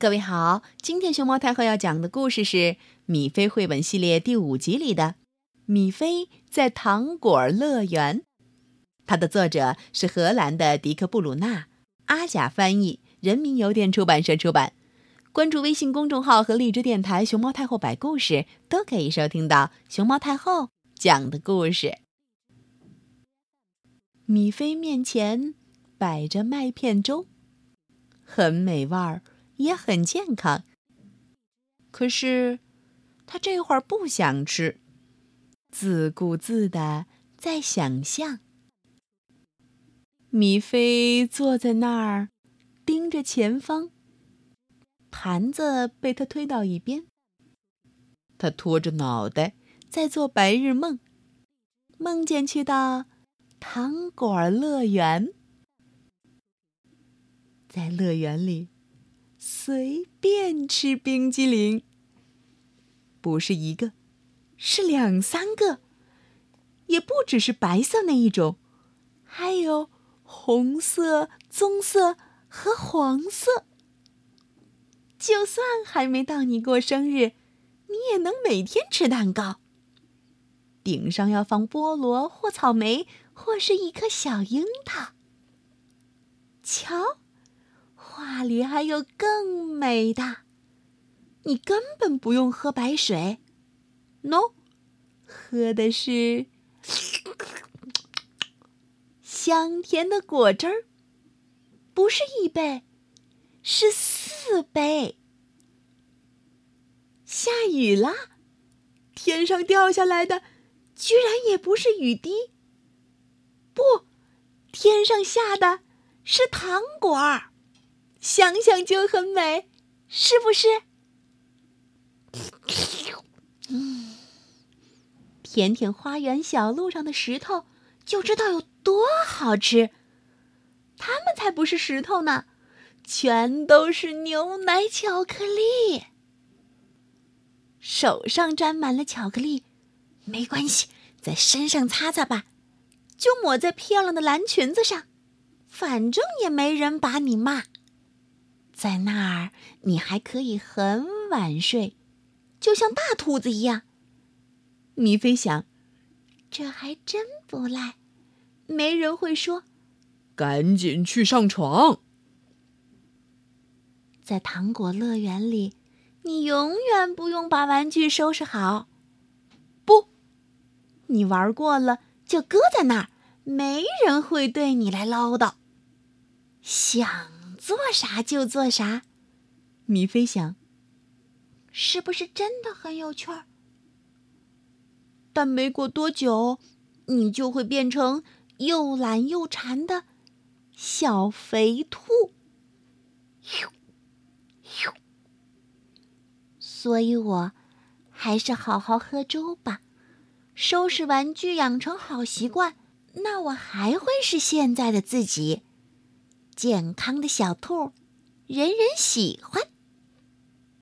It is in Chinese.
各位好，今天熊猫太后要讲的故事是《米菲绘本系列》第五集里的《米菲在糖果乐园》。它的作者是荷兰的迪克·布鲁纳，阿甲翻译，人民邮电出版社出版。关注微信公众号和荔枝电台“熊猫太后摆故事”，都可以收听到熊猫太后讲的故事。米菲面前摆着麦片粥，很美味儿。也很健康。可是，他这会儿不想吃，自顾自的在想象。米菲坐在那儿，盯着前方。盘子被他推到一边，他拖着脑袋在做白日梦，梦见去到糖果乐园，在乐园里。随便吃冰激凌，不是一个，是两三个，也不只是白色那一种，还有红色、棕色和黄色。就算还没到你过生日，你也能每天吃蛋糕。顶上要放菠萝或草莓，或是一颗小樱桃。还有更美的，你根本不用喝白水，no，喝的是香甜的果汁儿，不是一杯，是四杯。下雨啦，天上掉下来的居然也不是雨滴，不，天上下的是糖果儿。想想就很美，是不是？嗯，舔舔花园小路上的石头，就知道有多好吃。它们才不是石头呢，全都是牛奶巧克力。手上沾满了巧克力，没关系，在身上擦擦吧，就抹在漂亮的蓝裙子上，反正也没人把你骂。在那儿，你还可以很晚睡，就像大兔子一样。米菲想，这还真不赖，没人会说：“赶紧去上床。”在糖果乐园里，你永远不用把玩具收拾好。不，你玩过了就搁在那儿，没人会对你来唠叨。想。做啥就做啥，米菲想。是不是真的很有趣儿？但没过多久，你就会变成又懒又馋的小肥兔。所以我还是好好喝粥吧，收拾玩具，养成好习惯，那我还会是现在的自己。健康的小兔，人人喜欢。